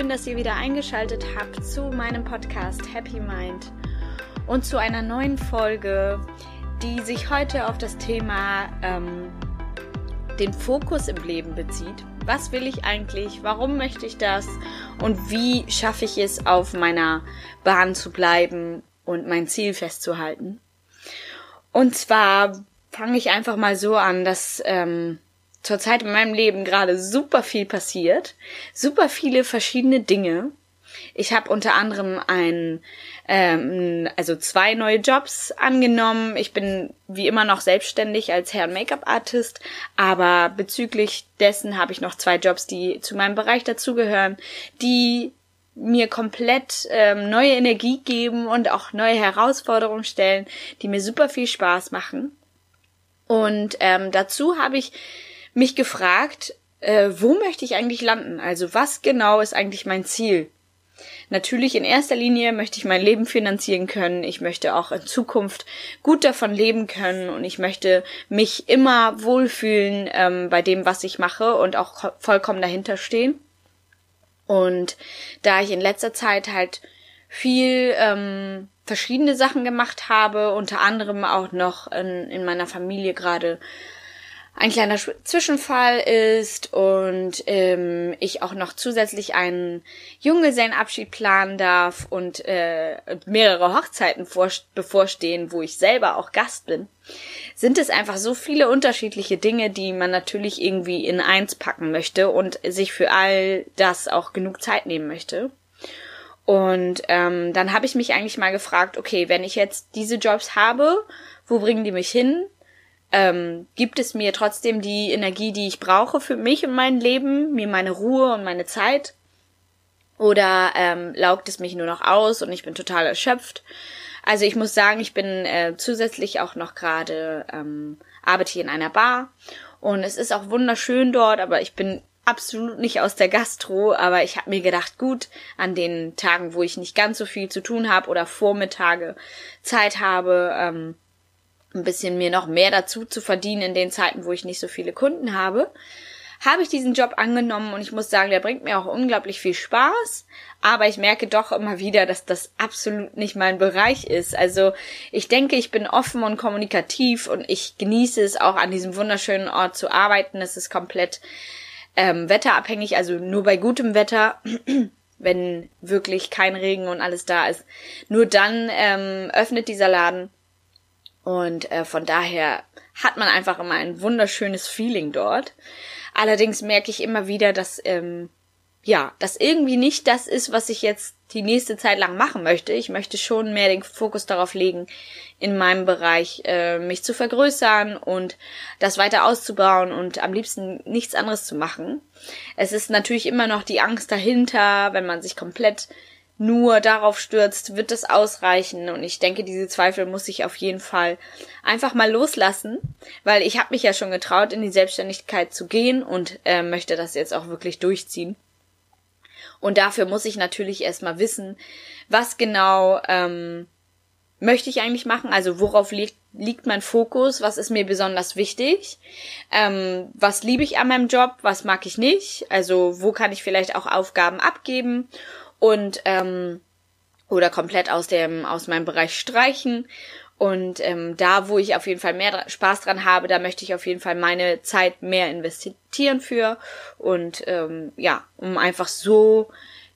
schön, dass ihr wieder eingeschaltet habt zu meinem Podcast Happy Mind und zu einer neuen Folge, die sich heute auf das Thema ähm, den Fokus im Leben bezieht. Was will ich eigentlich? Warum möchte ich das? Und wie schaffe ich es, auf meiner Bahn zu bleiben und mein Ziel festzuhalten? Und zwar fange ich einfach mal so an, dass ähm, zurzeit in meinem Leben gerade super viel passiert, super viele verschiedene Dinge. Ich habe unter anderem ein, ähm, also zwei neue Jobs angenommen. Ich bin wie immer noch selbstständig als Hair- und Make-up-Artist, aber bezüglich dessen habe ich noch zwei Jobs, die zu meinem Bereich dazugehören, die mir komplett ähm, neue Energie geben und auch neue Herausforderungen stellen, die mir super viel Spaß machen. Und ähm, dazu habe ich mich gefragt, äh, wo möchte ich eigentlich landen? Also was genau ist eigentlich mein Ziel? Natürlich in erster Linie möchte ich mein Leben finanzieren können. Ich möchte auch in Zukunft gut davon leben können und ich möchte mich immer wohlfühlen ähm, bei dem, was ich mache und auch vollkommen dahinter stehen. Und da ich in letzter Zeit halt viel ähm, verschiedene Sachen gemacht habe, unter anderem auch noch in, in meiner Familie gerade ein kleiner Zwischenfall ist und ähm, ich auch noch zusätzlich einen Junggesellenabschied planen darf und äh, mehrere Hochzeiten vor, bevorstehen, wo ich selber auch Gast bin, sind es einfach so viele unterschiedliche Dinge, die man natürlich irgendwie in eins packen möchte und sich für all das auch genug Zeit nehmen möchte. Und ähm, dann habe ich mich eigentlich mal gefragt, okay, wenn ich jetzt diese Jobs habe, wo bringen die mich hin? Ähm, gibt es mir trotzdem die Energie, die ich brauche für mich und mein Leben, mir meine Ruhe und meine Zeit? Oder ähm, laugt es mich nur noch aus und ich bin total erschöpft? Also ich muss sagen, ich bin äh, zusätzlich auch noch gerade ähm, arbeite hier in einer Bar und es ist auch wunderschön dort, aber ich bin absolut nicht aus der Gastro, aber ich habe mir gedacht, gut, an den Tagen, wo ich nicht ganz so viel zu tun habe oder Vormittage Zeit habe, ähm, ein bisschen mir noch mehr dazu zu verdienen in den Zeiten, wo ich nicht so viele Kunden habe, habe ich diesen Job angenommen und ich muss sagen, der bringt mir auch unglaublich viel Spaß, aber ich merke doch immer wieder, dass das absolut nicht mein Bereich ist. Also ich denke, ich bin offen und kommunikativ und ich genieße es auch an diesem wunderschönen Ort zu arbeiten. Es ist komplett ähm, wetterabhängig, also nur bei gutem Wetter, wenn wirklich kein Regen und alles da ist. Nur dann ähm, öffnet dieser Laden und äh, von daher hat man einfach immer ein wunderschönes Feeling dort. Allerdings merke ich immer wieder, dass ähm, ja, das irgendwie nicht das ist, was ich jetzt die nächste Zeit lang machen möchte. Ich möchte schon mehr den Fokus darauf legen, in meinem Bereich äh, mich zu vergrößern und das weiter auszubauen und am liebsten nichts anderes zu machen. Es ist natürlich immer noch die Angst dahinter, wenn man sich komplett nur darauf stürzt, wird das ausreichen? Und ich denke, diese Zweifel muss ich auf jeden Fall einfach mal loslassen, weil ich habe mich ja schon getraut, in die Selbstständigkeit zu gehen und äh, möchte das jetzt auch wirklich durchziehen. Und dafür muss ich natürlich erstmal wissen, was genau ähm, möchte ich eigentlich machen? Also worauf liegt, liegt mein Fokus? Was ist mir besonders wichtig? Ähm, was liebe ich an meinem Job? Was mag ich nicht? Also wo kann ich vielleicht auch Aufgaben abgeben und ähm, oder komplett aus dem aus meinem Bereich streichen? Und ähm, da, wo ich auf jeden Fall mehr Spaß dran habe, da möchte ich auf jeden Fall meine Zeit mehr investieren für. Und ähm, ja, um einfach so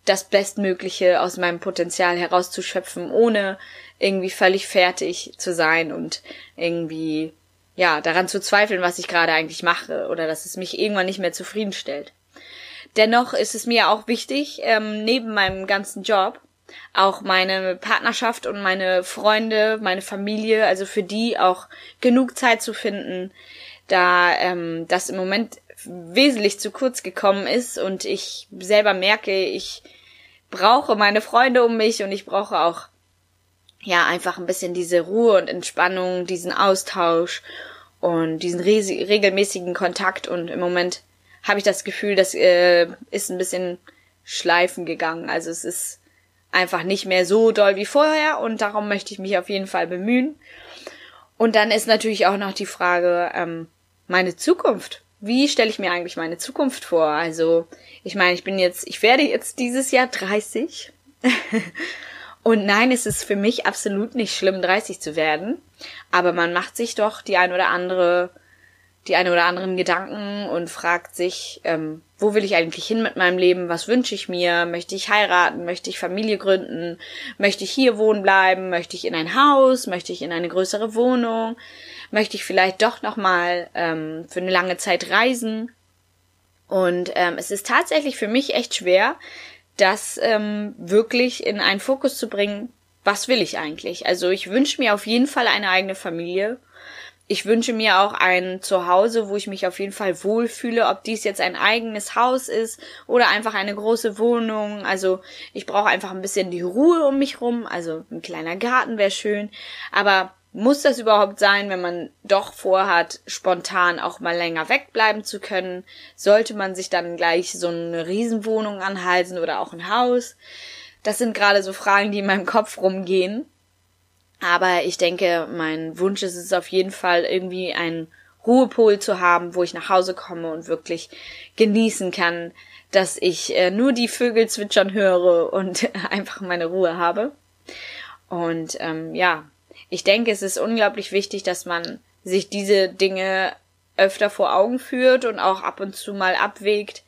das Bestmögliche aus meinem Potenzial herauszuschöpfen, ohne irgendwie völlig fertig zu sein und irgendwie ja daran zu zweifeln, was ich gerade eigentlich mache oder dass es mich irgendwann nicht mehr zufriedenstellt. Dennoch ist es mir auch wichtig, ähm, neben meinem ganzen Job auch meine Partnerschaft und meine Freunde, meine Familie, also für die auch genug Zeit zu finden, da ähm, das im Moment wesentlich zu kurz gekommen ist und ich selber merke, ich brauche meine Freunde um mich und ich brauche auch ja einfach ein bisschen diese Ruhe und Entspannung, diesen Austausch und diesen regelmäßigen Kontakt und im Moment habe ich das Gefühl, das äh, ist ein bisschen schleifen gegangen. Also es ist einfach nicht mehr so doll wie vorher und darum möchte ich mich auf jeden Fall bemühen. Und dann ist natürlich auch noch die Frage, ähm, meine Zukunft. wie stelle ich mir eigentlich meine Zukunft vor? Also, ich meine, ich bin jetzt, ich werde jetzt dieses Jahr 30. Und nein, es ist für mich absolut nicht schlimm, 30 zu werden. Aber man macht sich doch die ein oder andere, die ein oder anderen Gedanken und fragt sich, ähm, wo will ich eigentlich hin mit meinem Leben? Was wünsche ich mir? Möchte ich heiraten? Möchte ich Familie gründen? Möchte ich hier wohnen bleiben? Möchte ich in ein Haus? Möchte ich in eine größere Wohnung? Möchte ich vielleicht doch noch mal ähm, für eine lange Zeit reisen? Und ähm, es ist tatsächlich für mich echt schwer, das ähm, wirklich in einen Fokus zu bringen. Was will ich eigentlich? Also ich wünsche mir auf jeden Fall eine eigene Familie ich wünsche mir auch ein Zuhause, wo ich mich auf jeden Fall wohlfühle, ob dies jetzt ein eigenes Haus ist oder einfach eine große Wohnung. Also ich brauche einfach ein bisschen die Ruhe um mich rum. Also ein kleiner Garten wäre schön. Aber muss das überhaupt sein, wenn man doch vorhat, spontan auch mal länger wegbleiben zu können? Sollte man sich dann gleich so eine Riesenwohnung anhalten oder auch ein Haus? Das sind gerade so Fragen, die in meinem Kopf rumgehen. Aber ich denke, mein Wunsch ist es auf jeden Fall irgendwie einen Ruhepol zu haben, wo ich nach Hause komme und wirklich genießen kann, dass ich äh, nur die Vögel zwitschern höre und einfach meine Ruhe habe. Und ähm, ja, ich denke, es ist unglaublich wichtig, dass man sich diese Dinge öfter vor Augen führt und auch ab und zu mal abwägt,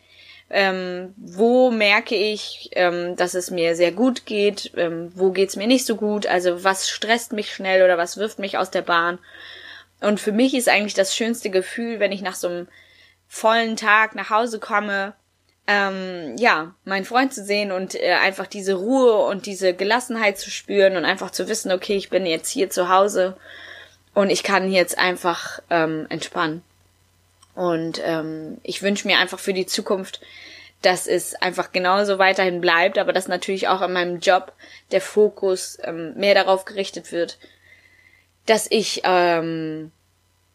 ähm, wo merke ich, ähm, dass es mir sehr gut geht, ähm, wo geht's mir nicht so gut, also was stresst mich schnell oder was wirft mich aus der Bahn. Und für mich ist eigentlich das schönste Gefühl, wenn ich nach so einem vollen Tag nach Hause komme, ähm, ja, meinen Freund zu sehen und äh, einfach diese Ruhe und diese Gelassenheit zu spüren und einfach zu wissen, okay, ich bin jetzt hier zu Hause und ich kann jetzt einfach ähm, entspannen. Und ähm, ich wünsche mir einfach für die Zukunft, dass es einfach genauso weiterhin bleibt, aber dass natürlich auch in meinem Job der Fokus ähm, mehr darauf gerichtet wird, dass ich ähm,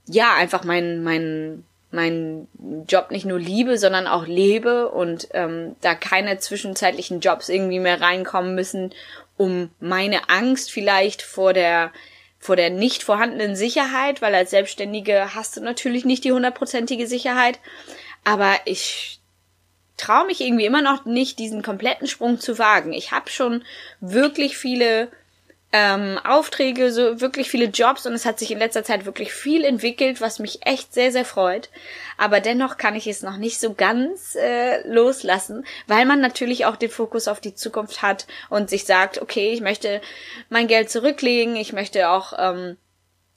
ja einfach meinen mein, mein Job nicht nur liebe, sondern auch lebe und ähm, da keine zwischenzeitlichen Jobs irgendwie mehr reinkommen müssen, um meine Angst vielleicht vor der vor der nicht vorhandenen Sicherheit, weil als Selbstständige hast du natürlich nicht die hundertprozentige Sicherheit. Aber ich traue mich irgendwie immer noch nicht, diesen kompletten Sprung zu wagen. Ich habe schon wirklich viele ähm, Aufträge, so wirklich viele Jobs und es hat sich in letzter Zeit wirklich viel entwickelt, was mich echt sehr, sehr freut. Aber dennoch kann ich es noch nicht so ganz äh, loslassen, weil man natürlich auch den Fokus auf die Zukunft hat und sich sagt, okay, ich möchte mein Geld zurücklegen, ich möchte auch ähm,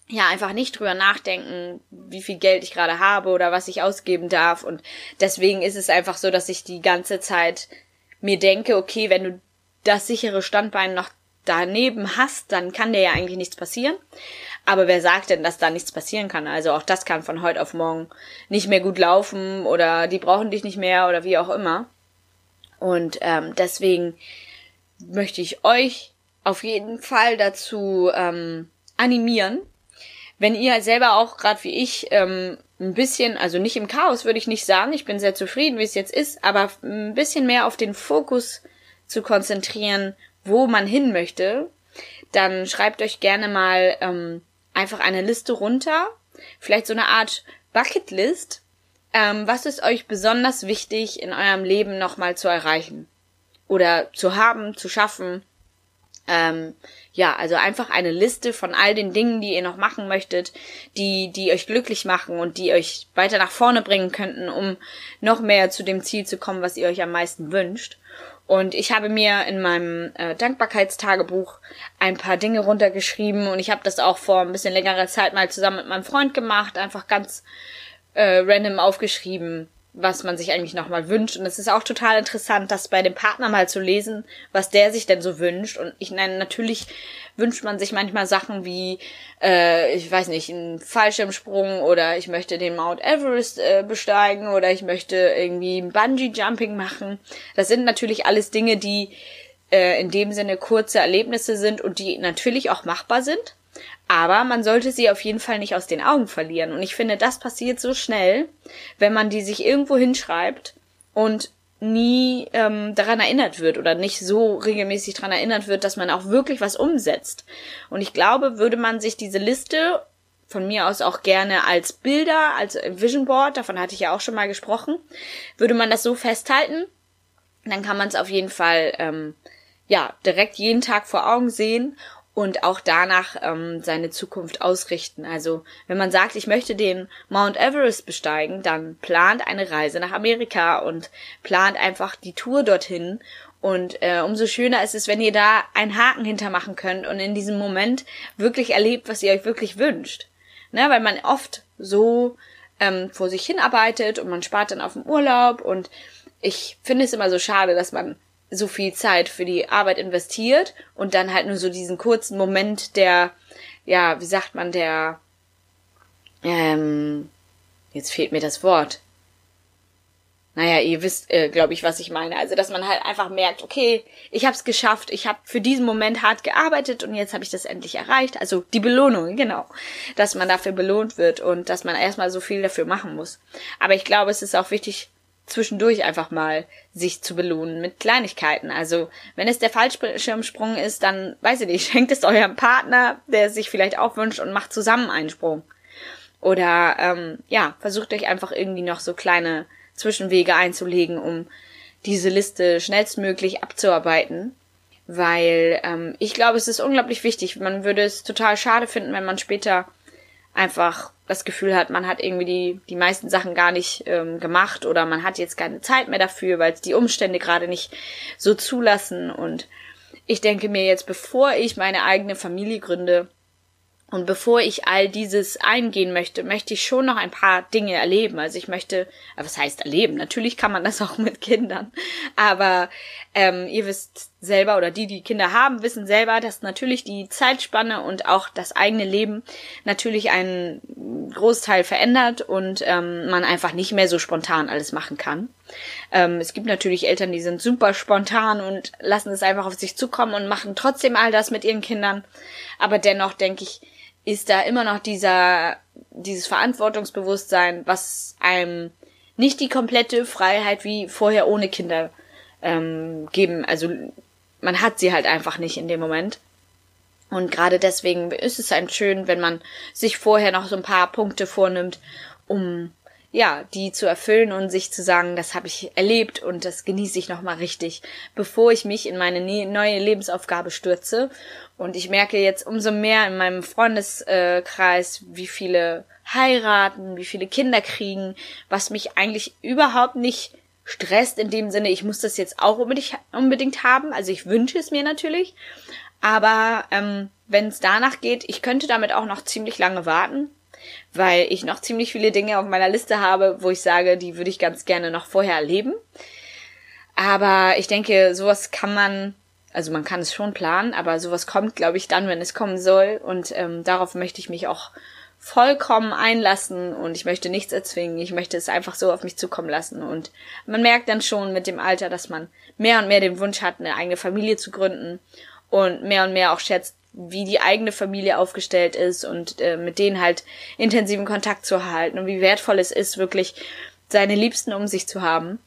ja einfach nicht drüber nachdenken, wie viel Geld ich gerade habe oder was ich ausgeben darf. Und deswegen ist es einfach so, dass ich die ganze Zeit mir denke, okay, wenn du das sichere Standbein noch daneben hast, dann kann dir ja eigentlich nichts passieren. Aber wer sagt denn, dass da nichts passieren kann? Also auch das kann von heute auf morgen nicht mehr gut laufen oder die brauchen dich nicht mehr oder wie auch immer. Und ähm, deswegen möchte ich euch auf jeden Fall dazu ähm, animieren, wenn ihr selber auch gerade wie ich ähm, ein bisschen, also nicht im Chaos würde ich nicht sagen, ich bin sehr zufrieden, wie es jetzt ist, aber ein bisschen mehr auf den Fokus zu konzentrieren, wo man hin möchte, dann schreibt euch gerne mal ähm, einfach eine Liste runter, vielleicht so eine Art Bucketlist. Ähm, was ist euch besonders wichtig in eurem Leben nochmal zu erreichen oder zu haben, zu schaffen? Ähm, ja, also einfach eine Liste von all den Dingen, die ihr noch machen möchtet, die, die euch glücklich machen und die euch weiter nach vorne bringen könnten, um noch mehr zu dem Ziel zu kommen, was ihr euch am meisten wünscht. Und ich habe mir in meinem äh, Dankbarkeitstagebuch ein paar Dinge runtergeschrieben und ich habe das auch vor ein bisschen längerer Zeit mal zusammen mit meinem Freund gemacht, einfach ganz äh, random aufgeschrieben, was man sich eigentlich nochmal wünscht. Und es ist auch total interessant, das bei dem Partner mal zu lesen, was der sich denn so wünscht. Und ich nenne natürlich wünscht man sich manchmal Sachen wie, äh, ich weiß nicht, einen Fallschirmsprung oder ich möchte den Mount Everest äh, besteigen oder ich möchte irgendwie Bungee Jumping machen. Das sind natürlich alles Dinge, die äh, in dem Sinne kurze Erlebnisse sind und die natürlich auch machbar sind. Aber man sollte sie auf jeden Fall nicht aus den Augen verlieren. Und ich finde, das passiert so schnell, wenn man die sich irgendwo hinschreibt und nie ähm, daran erinnert wird oder nicht so regelmäßig daran erinnert wird, dass man auch wirklich was umsetzt. Und ich glaube, würde man sich diese Liste von mir aus auch gerne als Bilder, als Vision Board, davon hatte ich ja auch schon mal gesprochen. Würde man das so festhalten, dann kann man es auf jeden Fall ähm, ja direkt jeden Tag vor Augen sehen und auch danach ähm, seine Zukunft ausrichten. Also wenn man sagt, ich möchte den Mount Everest besteigen, dann plant eine Reise nach Amerika und plant einfach die Tour dorthin. Und äh, umso schöner ist es, wenn ihr da einen Haken hintermachen könnt und in diesem Moment wirklich erlebt, was ihr euch wirklich wünscht. Ne, weil man oft so ähm, vor sich hinarbeitet und man spart dann auf dem Urlaub und ich finde es immer so schade, dass man so viel Zeit für die Arbeit investiert und dann halt nur so diesen kurzen Moment der, ja, wie sagt man, der, ähm, jetzt fehlt mir das Wort. Naja, ihr wisst, äh, glaube ich, was ich meine. Also, dass man halt einfach merkt, okay, ich habe es geschafft, ich habe für diesen Moment hart gearbeitet und jetzt habe ich das endlich erreicht. Also die Belohnung, genau. Dass man dafür belohnt wird und dass man erstmal so viel dafür machen muss. Aber ich glaube, es ist auch wichtig, zwischendurch einfach mal sich zu belohnen mit Kleinigkeiten. Also wenn es der Fallschirmsprung ist, dann weiß ich nicht, schenkt es eurem Partner, der sich vielleicht auch wünscht und macht zusammen einen Sprung. Oder ähm, ja, versucht euch einfach irgendwie noch so kleine Zwischenwege einzulegen, um diese Liste schnellstmöglich abzuarbeiten. Weil ähm, ich glaube, es ist unglaublich wichtig. Man würde es total schade finden, wenn man später einfach das Gefühl hat, man hat irgendwie die, die meisten Sachen gar nicht ähm, gemacht oder man hat jetzt keine Zeit mehr dafür, weil es die Umstände gerade nicht so zulassen. Und ich denke mir jetzt, bevor ich meine eigene Familie gründe, und bevor ich all dieses eingehen möchte, möchte ich schon noch ein paar Dinge erleben. Also ich möchte, äh, was heißt erleben? Natürlich kann man das auch mit Kindern. Aber ähm, ihr wisst selber oder die, die Kinder haben, wissen selber, dass natürlich die Zeitspanne und auch das eigene Leben natürlich einen Großteil verändert und ähm, man einfach nicht mehr so spontan alles machen kann. Ähm, es gibt natürlich Eltern, die sind super spontan und lassen es einfach auf sich zukommen und machen trotzdem all das mit ihren Kindern. Aber dennoch denke ich, ist da immer noch dieser, dieses Verantwortungsbewusstsein, was einem nicht die komplette Freiheit wie vorher ohne Kinder ähm, geben. Also man hat sie halt einfach nicht in dem Moment. Und gerade deswegen ist es einem schön, wenn man sich vorher noch so ein paar Punkte vornimmt, um ja, die zu erfüllen und sich zu sagen, das habe ich erlebt und das genieße ich nochmal richtig, bevor ich mich in meine ne-, neue Lebensaufgabe stürze. Und ich merke jetzt umso mehr in meinem Freundeskreis, wie viele heiraten, wie viele Kinder kriegen, was mich eigentlich überhaupt nicht stresst in dem Sinne, ich muss das jetzt auch unbedingt, unbedingt haben. Also ich wünsche es mir natürlich. Aber ähm, wenn es danach geht, ich könnte damit auch noch ziemlich lange warten weil ich noch ziemlich viele Dinge auf meiner Liste habe, wo ich sage, die würde ich ganz gerne noch vorher erleben. Aber ich denke, sowas kann man, also man kann es schon planen, aber sowas kommt, glaube ich, dann, wenn es kommen soll. Und ähm, darauf möchte ich mich auch vollkommen einlassen und ich möchte nichts erzwingen. Ich möchte es einfach so auf mich zukommen lassen. Und man merkt dann schon mit dem Alter, dass man mehr und mehr den Wunsch hat, eine eigene Familie zu gründen und mehr und mehr auch schätzt, wie die eigene Familie aufgestellt ist und äh, mit denen halt intensiven Kontakt zu halten und wie wertvoll es ist, wirklich seine Liebsten um sich zu haben.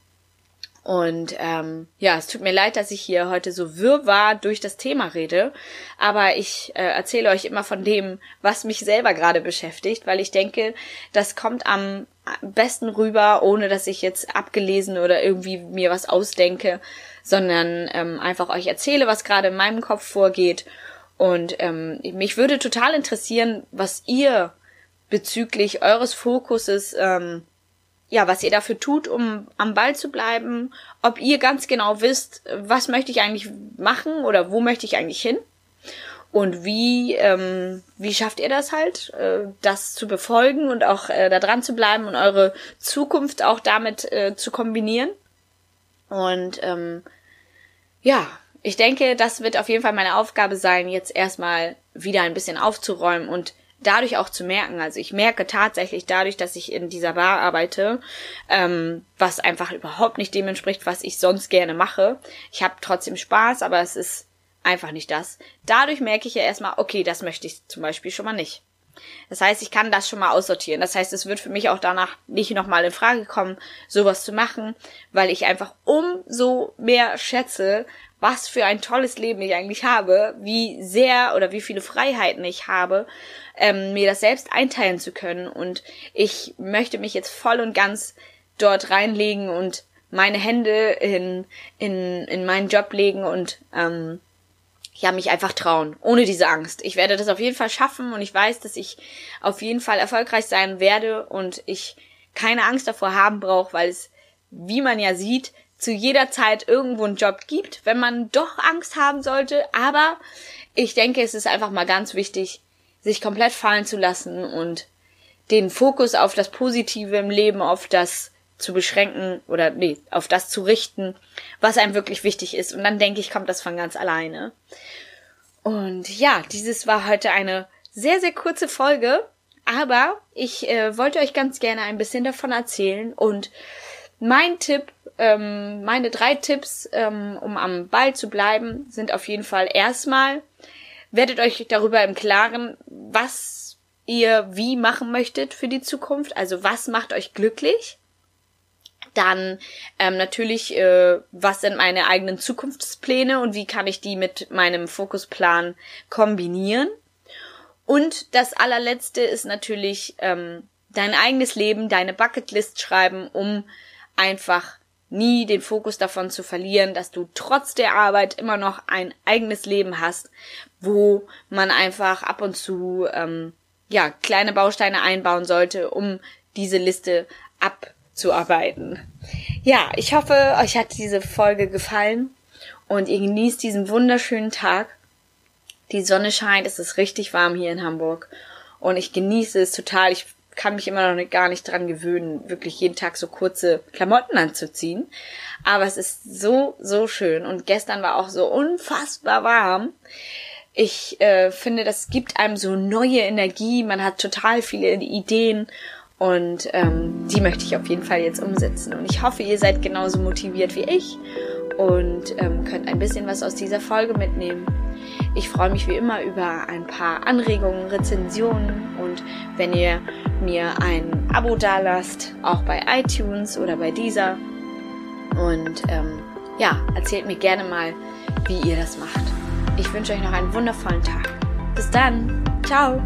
Und ähm, ja, es tut mir leid, dass ich hier heute so wirr war durch das Thema rede, aber ich äh, erzähle euch immer von dem, was mich selber gerade beschäftigt, weil ich denke, das kommt am besten rüber, ohne dass ich jetzt abgelesen oder irgendwie mir was ausdenke, sondern ähm, einfach euch erzähle, was gerade in meinem Kopf vorgeht und ähm, mich würde total interessieren, was ihr bezüglich eures Fokuses, ähm, ja, was ihr dafür tut, um am Ball zu bleiben, ob ihr ganz genau wisst, was möchte ich eigentlich machen oder wo möchte ich eigentlich hin? Und wie ähm, wie schafft ihr das halt, äh, das zu befolgen und auch äh, da dran zu bleiben und eure Zukunft auch damit äh, zu kombinieren? Und ähm, ja, ich denke, das wird auf jeden Fall meine Aufgabe sein, jetzt erstmal wieder ein bisschen aufzuräumen und dadurch auch zu merken. Also ich merke tatsächlich dadurch, dass ich in dieser Bar arbeite, ähm, was einfach überhaupt nicht dem entspricht, was ich sonst gerne mache. Ich habe trotzdem Spaß, aber es ist einfach nicht das. Dadurch merke ich ja erstmal, okay, das möchte ich zum Beispiel schon mal nicht. Das heißt, ich kann das schon mal aussortieren. Das heißt, es wird für mich auch danach nicht nochmal in Frage kommen, sowas zu machen, weil ich einfach umso mehr schätze, was für ein tolles Leben ich eigentlich habe, wie sehr oder wie viele Freiheiten ich habe, ähm, mir das selbst einteilen zu können. Und ich möchte mich jetzt voll und ganz dort reinlegen und meine Hände in, in, in meinen Job legen und ähm, ja, mich einfach trauen, ohne diese Angst. Ich werde das auf jeden Fall schaffen und ich weiß, dass ich auf jeden Fall erfolgreich sein werde und ich keine Angst davor haben brauche, weil es, wie man ja sieht, zu jeder Zeit irgendwo einen Job gibt, wenn man doch Angst haben sollte. Aber ich denke, es ist einfach mal ganz wichtig, sich komplett fallen zu lassen und den Fokus auf das Positive im Leben, auf das zu beschränken oder nee, auf das zu richten, was einem wirklich wichtig ist. Und dann denke ich, kommt das von ganz alleine. Und ja, dieses war heute eine sehr, sehr kurze Folge, aber ich äh, wollte euch ganz gerne ein bisschen davon erzählen. Und mein Tipp, ähm, meine drei Tipps, ähm, um am Ball zu bleiben, sind auf jeden Fall erstmal, werdet euch darüber im Klaren, was ihr wie machen möchtet für die Zukunft. Also was macht euch glücklich? Dann ähm, natürlich, äh, was sind meine eigenen Zukunftspläne und wie kann ich die mit meinem Fokusplan kombinieren. Und das allerletzte ist natürlich ähm, dein eigenes Leben, deine Bucketlist schreiben, um einfach nie den Fokus davon zu verlieren, dass du trotz der Arbeit immer noch ein eigenes Leben hast, wo man einfach ab und zu ähm, ja kleine Bausteine einbauen sollte, um diese Liste ab zu arbeiten. Ja, ich hoffe, euch hat diese Folge gefallen und ihr genießt diesen wunderschönen Tag. Die Sonne scheint, es ist richtig warm hier in Hamburg und ich genieße es total. Ich kann mich immer noch gar nicht dran gewöhnen, wirklich jeden Tag so kurze Klamotten anzuziehen. Aber es ist so, so schön. Und gestern war auch so unfassbar warm. Ich äh, finde, das gibt einem so neue Energie. Man hat total viele Ideen und ähm, die möchte ich auf jeden Fall jetzt umsetzen. Und ich hoffe, ihr seid genauso motiviert wie ich und ähm, könnt ein bisschen was aus dieser Folge mitnehmen. Ich freue mich wie immer über ein paar Anregungen, Rezensionen und wenn ihr mir ein Abo dalasst, auch bei iTunes oder bei dieser. Und ähm, ja, erzählt mir gerne mal, wie ihr das macht. Ich wünsche euch noch einen wundervollen Tag. Bis dann. Ciao.